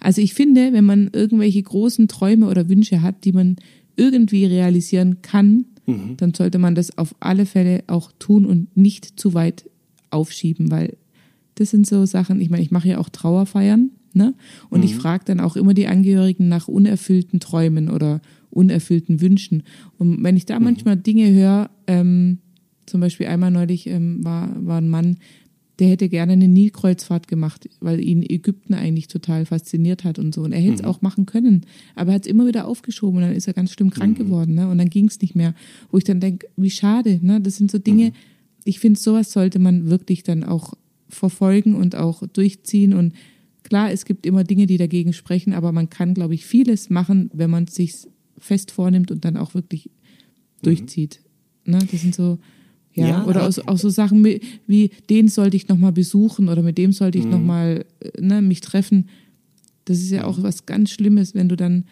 Also ich finde, wenn man irgendwelche großen Träume oder Wünsche hat, die man irgendwie realisieren kann, dann sollte man das auf alle Fälle auch tun und nicht zu weit aufschieben, weil das sind so Sachen, ich meine, ich mache ja auch Trauerfeiern, ne? Und ich frage dann auch immer die Angehörigen nach unerfüllten Träumen oder unerfüllten Wünschen. Und wenn ich da manchmal Dinge höre, ähm, zum Beispiel einmal neulich ähm, war, war ein Mann, der hätte gerne eine Nilkreuzfahrt gemacht, weil ihn Ägypten eigentlich total fasziniert hat und so. Und er hätte es auch machen können, aber er hat es immer wieder aufgeschoben und dann ist er ganz schlimm krank geworden. Ne? Und dann ging es nicht mehr. Wo ich dann denke, wie schade. Ne? Das sind so Dinge, ich finde, sowas sollte man wirklich dann auch verfolgen und auch durchziehen. Und klar, es gibt immer Dinge, die dagegen sprechen, aber man kann, glaube ich, vieles machen, wenn man es sich fest vornimmt und dann auch wirklich durchzieht. Ne? Das sind so, ja, Ja, oder auch, auch so Sachen wie, den sollte ich nochmal besuchen oder mit dem sollte ich Mhm. noch mal ne, mich treffen. Das ist ja auch was ganz Schlimmes, wenn du dann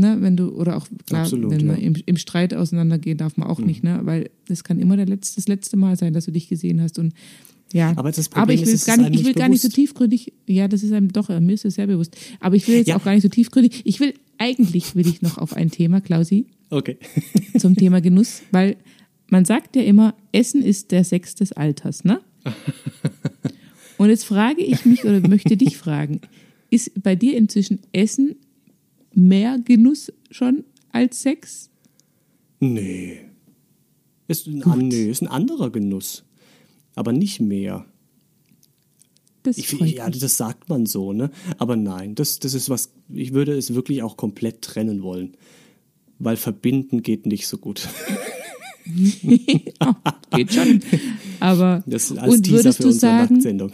Ne, wenn du, oder auch klar, Absolut, wenn ja. man im, im Streit auseinandergehen darf man auch nicht, ne? Weil das kann immer der letzte, das letzte Mal sein, dass du dich gesehen hast. Und ja, Aber das Problem ich will ist, es gar nicht, ich will gar nicht so tiefgründig. Ja, das ist einem doch, mir ist es sehr bewusst. Aber ich will jetzt Ja. auch gar nicht so tiefgründig. Ich will, eigentlich will ich noch auf ein Thema, Klausi, Okay. zum Thema Genuss, weil man sagt ja immer, Essen ist der Sex des Alters, ne? Und jetzt frage ich mich oder möchte dich fragen, ist bei dir inzwischen Essen mehr Genuss schon als Sex? Nee. Ist ein, an, nee, ist ein anderer Genuss. Aber nicht mehr. Das Ich, freut ja, das sagt man so, ne? Aber nein, das, das ist was, ich würde es wirklich auch komplett trennen wollen. Weil verbinden geht nicht so gut. Ja, geht schon. Aber Das ist als und Teaser würdest für du unsere sagen, Nacktsendung.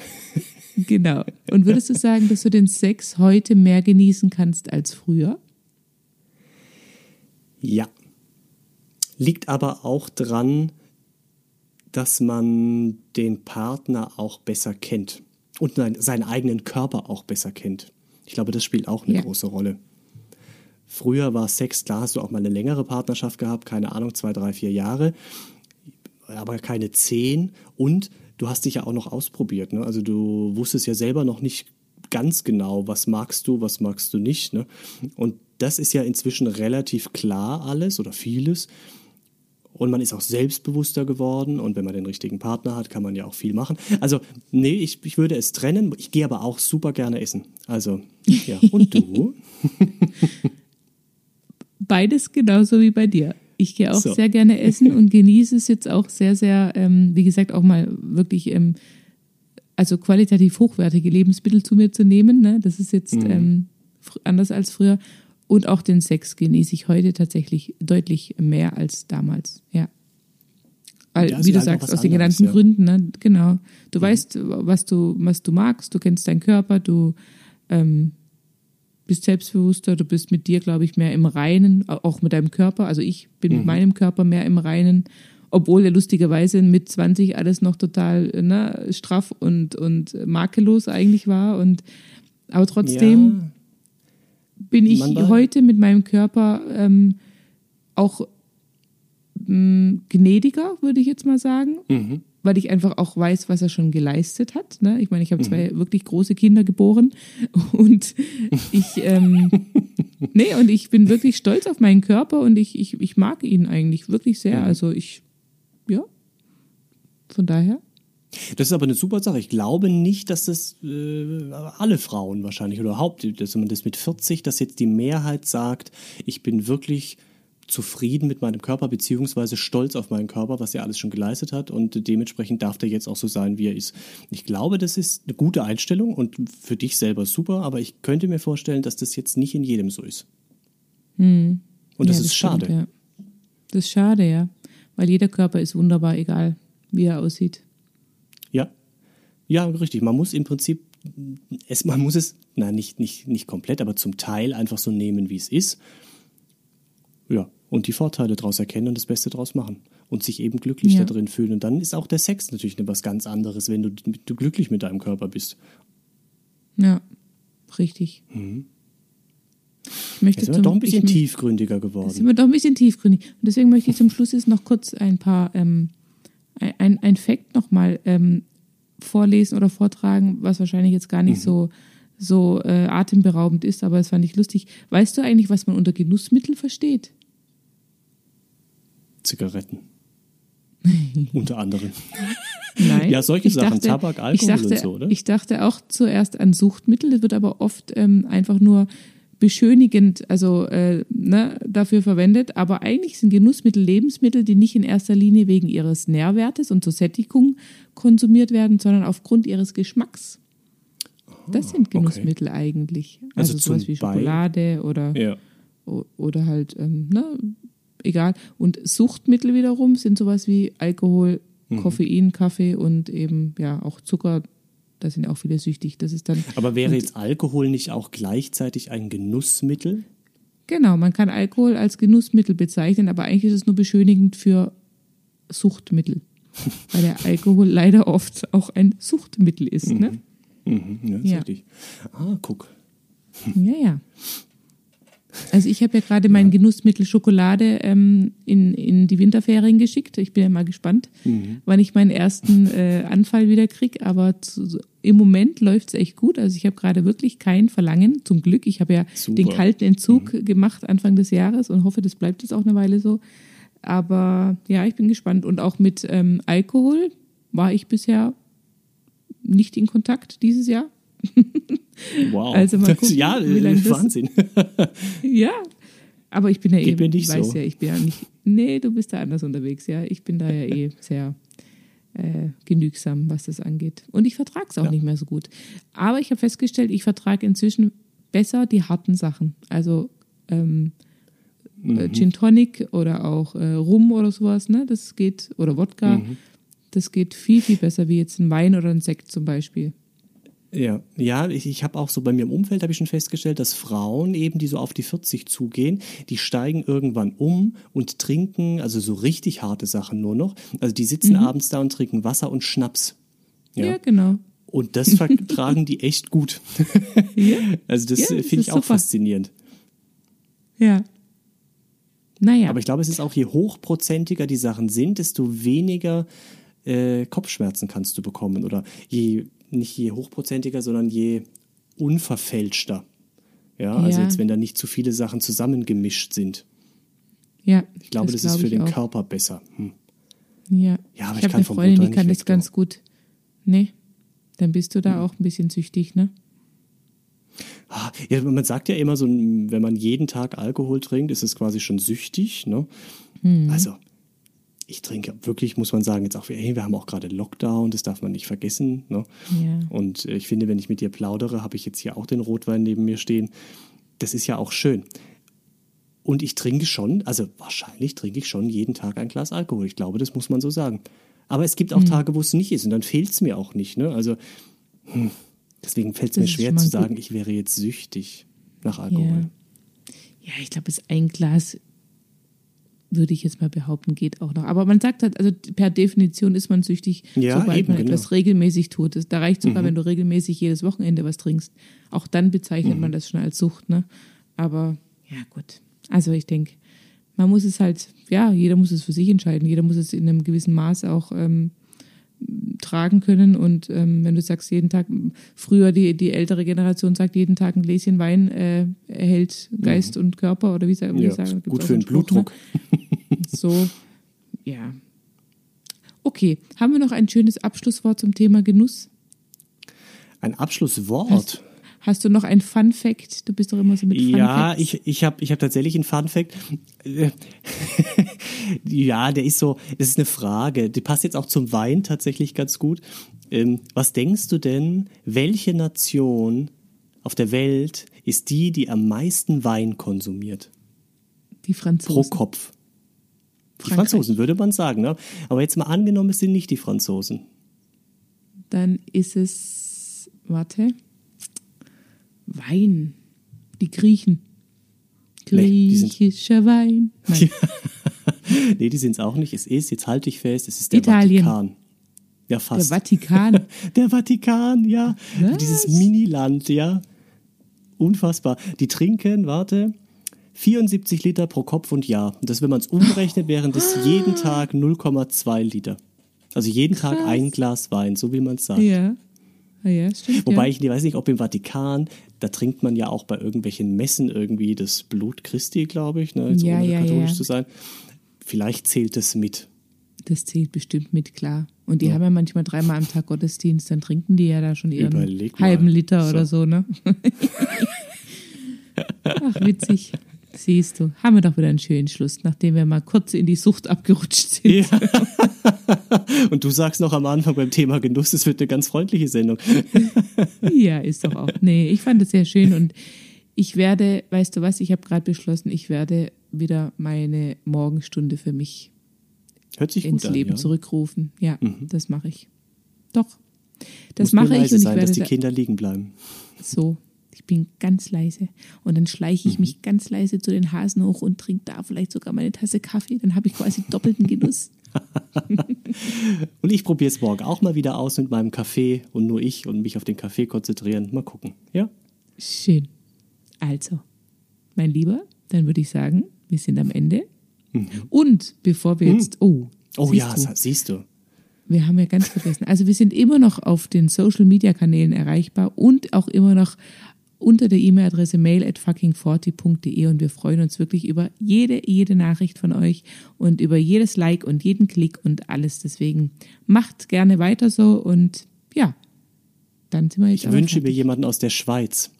genau. Und würdest du sagen, dass du den Sex heute mehr genießen kannst als früher? Ja. Liegt aber auch dran, dass man den Partner auch besser kennt und seinen eigenen Körper auch besser kennt. Ich glaube, das spielt auch eine Ja. große Rolle. Früher war Sex, klar hast du auch mal eine längere Partnerschaft gehabt, keine Ahnung, zwei, drei, vier Jahre, aber keine zehn. Und du hast dich ja auch noch ausprobiert. Ne? Also du wusstest ja selber noch nicht ganz genau, was magst du, was magst du nicht. Ne? Und das ist ja inzwischen relativ klar alles oder vieles. Und man ist auch selbstbewusster geworden. Und wenn man den richtigen Partner hat, kann man ja auch viel machen. Also, nee, ich, ich würde es trennen. Ich gehe aber auch super gerne essen. Also, ja. Und du? Beides genauso wie bei dir. Ich gehe auch So. sehr gerne essen und genieße es jetzt auch sehr, sehr, ähm, wie gesagt, auch mal wirklich, ähm, also qualitativ hochwertige Lebensmittel zu mir zu nehmen. Ne? Das ist jetzt Mhm. ähm, anders als früher. Und auch den Sex genieße ich heute tatsächlich deutlich mehr als damals. Ja. Weil, Ja, wie du einfach sagst, aus den anderes, genannten ja. Mhm. Gründen, ne? genau. Du weißt, was du, was du magst, du kennst deinen Körper, du ähm, bist selbstbewusster, du bist mit dir, glaube ich, mehr im Reinen, auch mit deinem Körper. Also ich bin Mhm. mit meinem Körper mehr im Reinen, obwohl er lustigerweise mit 20 alles noch total ne, straff und, und makellos eigentlich war. Und aber trotzdem Ja. bin ich Man war- heute mit meinem Körper ähm, auch mh, gnädiger, würde ich jetzt mal sagen, Mhm. Weil ich einfach auch weiß, was er schon geleistet hat. Ne? Ich meine, ich habe Mhm. zwei wirklich große Kinder geboren und ich, ähm, nee, und ich bin wirklich stolz auf meinen Körper und ich, ich, ich mag ihn eigentlich wirklich sehr. Mhm. Also ich, ja, von daher. Das ist aber eine super Sache. Ich glaube nicht, dass das äh, alle Frauen wahrscheinlich oder überhaupt, dass man das mit 40, dass jetzt die Mehrheit sagt, ich bin wirklich zufrieden mit meinem Körper beziehungsweise stolz auf meinen Körper, was er alles schon geleistet hat und dementsprechend darf der jetzt auch so sein, wie er ist. Ich glaube, das ist eine gute Einstellung und für dich selber super, aber ich könnte mir vorstellen, dass das jetzt nicht in jedem so ist. Und das ja, ist stimmt, schade. ja. Das ist schade, ja. Weil jeder Körper ist wunderbar, egal wie er aussieht. Ja, ja, richtig. Man muss im Prinzip, es, man muss es, na nicht, nicht, nicht komplett, aber zum Teil einfach so nehmen, wie es ist. Ja, und die Vorteile daraus erkennen und das Beste daraus machen. Und sich eben glücklich Ja. da drin fühlen. Und dann ist auch der Sex natürlich was ganz anderes, wenn du, du glücklich mit deinem Körper bist. Ja, richtig. Ich möchte Jetzt sind wir doch ein bisschen ich, tiefgründiger Jetzt sind geworden. wir doch ein bisschen tiefgründig. Und deswegen möchte ich zum Schluss jetzt noch kurz ein paar, ähm, ein, ein, Fact nochmal ähm, vorlesen oder vortragen, was wahrscheinlich jetzt gar nicht so, so äh, atemberaubend ist, aber es fand ich lustig. Weißt du eigentlich, was man unter Genussmittel versteht? Zigaretten. Unter anderem. Nein. Ja, solche Ich Sachen, Tabak, Alkohol ich dachte, und so, oder? Ich dachte auch zuerst an Suchtmittel, das wird aber oft ähm, einfach nur beschönigend, also äh, ne, dafür verwendet. Aber eigentlich sind Genussmittel Lebensmittel, die nicht in erster Linie wegen ihres Nährwertes und zur Sättigung konsumiert werden, sondern aufgrund ihres Geschmacks. Das sind okay. Genussmittel eigentlich. Also Also, sowas wie Schokolade oder Ja. Oder halt, ähm, ne, egal. Und Suchtmittel wiederum sind sowas wie Alkohol, Mhm. Koffein, Kaffee und eben, ja, auch Zucker. Da sind auch viele süchtig. Das ist dann, Aber wäre jetzt Alkohol nicht auch gleichzeitig ein Genussmittel? genau, man kann Alkohol als Genussmittel bezeichnen, aber eigentlich ist es nur beschönigend für Suchtmittel. Weil der Alkohol leider oft auch ein Suchtmittel ist, ne? Mhm, ja, ist Ja. richtig. Ah, guck. Ja, ja. Also ich habe ja gerade mein Genussmittel Schokolade ähm, in, in die Winterferien geschickt. Ich bin ja mal gespannt, Mhm. wann ich meinen ersten äh, Anfall wieder krieg. Aber zu, im Moment läuft es echt gut. Also ich habe gerade wirklich kein Verlangen, zum Glück. Ich habe ja Super. den kalten Entzug gemacht Anfang des Jahres und hoffe, das bleibt jetzt auch eine Weile so. Aber ja, ich bin gespannt. Und auch mit ähm, Alkohol war ich bisher nicht in Kontakt dieses Jahr. Wow. Also mal gucken, ja, wie lange das- Wahnsinn. Ja, aber ich bin ja Geht eh, nicht weiß so. ja, ich bin ja nicht, nee, du bist da anders unterwegs, ja. Ich bin da ja eh sehr äh, genügsam, was das angeht. Und ich vertrage es auch Ja. nicht mehr so gut. Aber ich habe festgestellt, ich vertrage inzwischen besser die harten Sachen. Also ähm, Mhm. äh, Gin Tonic oder auch äh, Rum oder sowas, ne? Das geht, oder Wodka. Mhm. Das geht viel, viel besser wie jetzt ein Wein oder ein Sekt zum Beispiel. Ja, ja, ich, ich habe auch so bei mir im Umfeld habe ich schon festgestellt, dass Frauen eben, die so auf die 40 zugehen, die steigen irgendwann um und trinken, also so richtig harte Sachen nur noch. Also die sitzen abends da und trinken Wasser und Schnaps. Ja, Ja. genau. Und das vertragen die echt gut. Ja, Also das Ja, äh, finde ich auch super. faszinierend. ja. Naja. Aber ich glaube, es ist auch, je hochprozentiger die Sachen sind, desto weniger äh, Kopfschmerzen kannst du bekommen. Oder je, nicht je hochprozentiger, sondern je unverfälschter. Ja, also Ja. jetzt, wenn da nicht zu viele Sachen zusammengemischt sind. ja, Ich glaube, das, ist glaub für ich den auch. Körper besser. Hm. Ja, Ja, aber ich ich habe kann eine vom Freundin, Butter die kann das ganz gut. Nee, dann bist du da Hm. auch ein bisschen süchtig, ne? Ah, Ja, man sagt ja immer so, wenn man jeden Tag Alkohol trinkt, ist es quasi schon süchtig. Ne? Mhm. Also, ich trinke wirklich, muss man sagen, jetzt auch, hey, wir haben auch gerade Lockdown, das darf man nicht vergessen. Ne? Ja. Und äh, ich finde, wenn ich mit dir plaudere, habe ich jetzt hier auch den Rotwein neben mir stehen. Das ist ja auch schön. Und ich trinke schon, also wahrscheinlich trinke ich schon jeden Tag ein Glas Alkohol. Ich glaube, das muss man so sagen. Aber es gibt Mhm. auch Tage, wo es nicht ist und dann fehlt es mir auch nicht. Ne? Also hm, deswegen fällt es mir ist schwer zu gut. sagen, ich wäre jetzt süchtig nach Alkohol. Ja, ich glaube, es ein Glas, würde ich jetzt mal behaupten, geht auch noch. Aber man sagt halt, also per Definition ist man süchtig, Ja, sobald eben, man genau. Mhm. etwas regelmäßig tut. Da reicht sogar, wenn du regelmäßig jedes Wochenende was trinkst. Auch dann bezeichnet man das schon als Sucht, ne? Aber ja, gut. Also ich denke, man muss es halt, ja, jeder muss es für sich entscheiden. Jeder muss es in einem gewissen Maß auch ähm, tragen können. Und ähm, wenn du sagst, jeden Tag, früher die, die ältere Generation sagt, jeden Tag ein Gläschen Wein äh, erhält Geist und Körper oder wie, wie Mhm. Ja, sagen, gut für den Spruch, Blutdruck. Ne? So, ja. Okay, haben wir noch ein schönes Abschlusswort zum Thema Genuss? Ein Abschlusswort. Hast, hast du noch ein Fun Fact? Du bist doch immer so mit Fun Ja, Facts. ich, ich habe ich hab tatsächlich einen Fun Fact. Ja, der ist so, das ist eine Frage. Die passt jetzt auch zum Wein tatsächlich ganz gut. Ähm, was denkst du denn, welche Nation auf der Welt ist die, die am meisten Wein konsumiert? die Pro Franzosen. Kopf. Die Frankreich. Franzosen, würde man sagen. Ne? Aber jetzt mal angenommen, es sind nicht die Franzosen. Dann ist es, warte, Wein. Die Griechen. Nee, Griechischer Wein. Nein. nee, die sind es auch nicht. Es ist, jetzt halte ich fest, es ist der Italien. Vatikan. Ja, Der fast. Vatikan. Der Vatikan, ja. Was? Dieses Miniland, ja. Unfassbar. Die trinken, warte, 74 Liter pro Kopf und Jahr. Und das, wenn man es umrechnet, wären das jeden Tag 0,2 Liter. Also jeden Tag Krass. ein Glas Wein, so wie man es sagt. ja. Ah, ja, stimmt. Wobei ja. ich nicht- weiß nicht, ob im Vatikan, da trinkt man ja auch bei irgendwelchen Messen irgendwie das Blut Christi, glaube ich, ne, Ja, ohne ja, katholisch zu sein. Vielleicht zählt es mit. Das zählt bestimmt mit, klar. Und die haben ja manchmal dreimal am Tag Gottesdienst, dann trinken die ja da schon ihren halben Liter So. oder so, ne? Ach, witzig. Siehst du, haben wir doch wieder einen schönen Schluss, nachdem wir mal kurz in die Sucht abgerutscht sind. Ja. Und du sagst noch am Anfang beim Thema Genuss, es wird eine ganz freundliche Sendung. Ja, ist doch auch. Nee, ich fand es sehr schön und ich werde, weißt du was, ich habe gerade beschlossen, ich werde wieder meine Morgenstunde für mich Hört sich ins gut an. Leben ja. zurückrufen. Ja, das mache ich. Doch. Das Muss mache ich und ich sein, werde dass die Kinder liegen bleiben. So, ich bin ganz leise. Und dann schleiche Mhm. ich mich ganz leise zu den Hasen hoch und trinke da vielleicht sogar meine Tasse Kaffee. Dann habe ich quasi doppelten Genuss. Und ich probiere es morgen auch mal wieder aus mit meinem Kaffee und nur ich und mich auf den Kaffee konzentrieren. Mal gucken. Ja? Schön. Also, mein Lieber, dann würde ich sagen, wir sind am Ende. Und bevor wir jetzt, oh, Oh siehst ja, du, siehst du. wir haben ja ganz vergessen. Also wir sind immer noch auf den Social Media Kanälen erreichbar und auch immer noch unter der E-Mail-Adresse mail at fucking40.de und wir freuen uns wirklich über jede, jede Nachricht von euch und über jedes Like und jeden Klick und alles. Deswegen macht gerne weiter so und ja, dann sind wir jetzt Ich wünsche mir fertig. jemanden aus der Schweiz.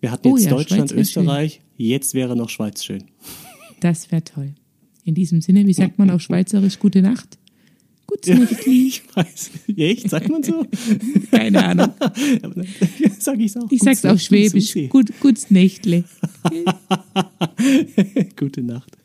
Wir hatten Oh jetzt ja, Deutschland, wär schön. Österreich, jetzt wäre noch Schweiz schön. Das wäre toll. In diesem Sinne, wie sagt man auf Schweizerisch gute Nacht? Gute Nacht. Ich weiß. Echt? Sagt man so? Keine Ahnung. Sag ich's auch. Ich sag's Gute auf Schwäbisch. Gut, gut's Nächtle. Gute Nacht.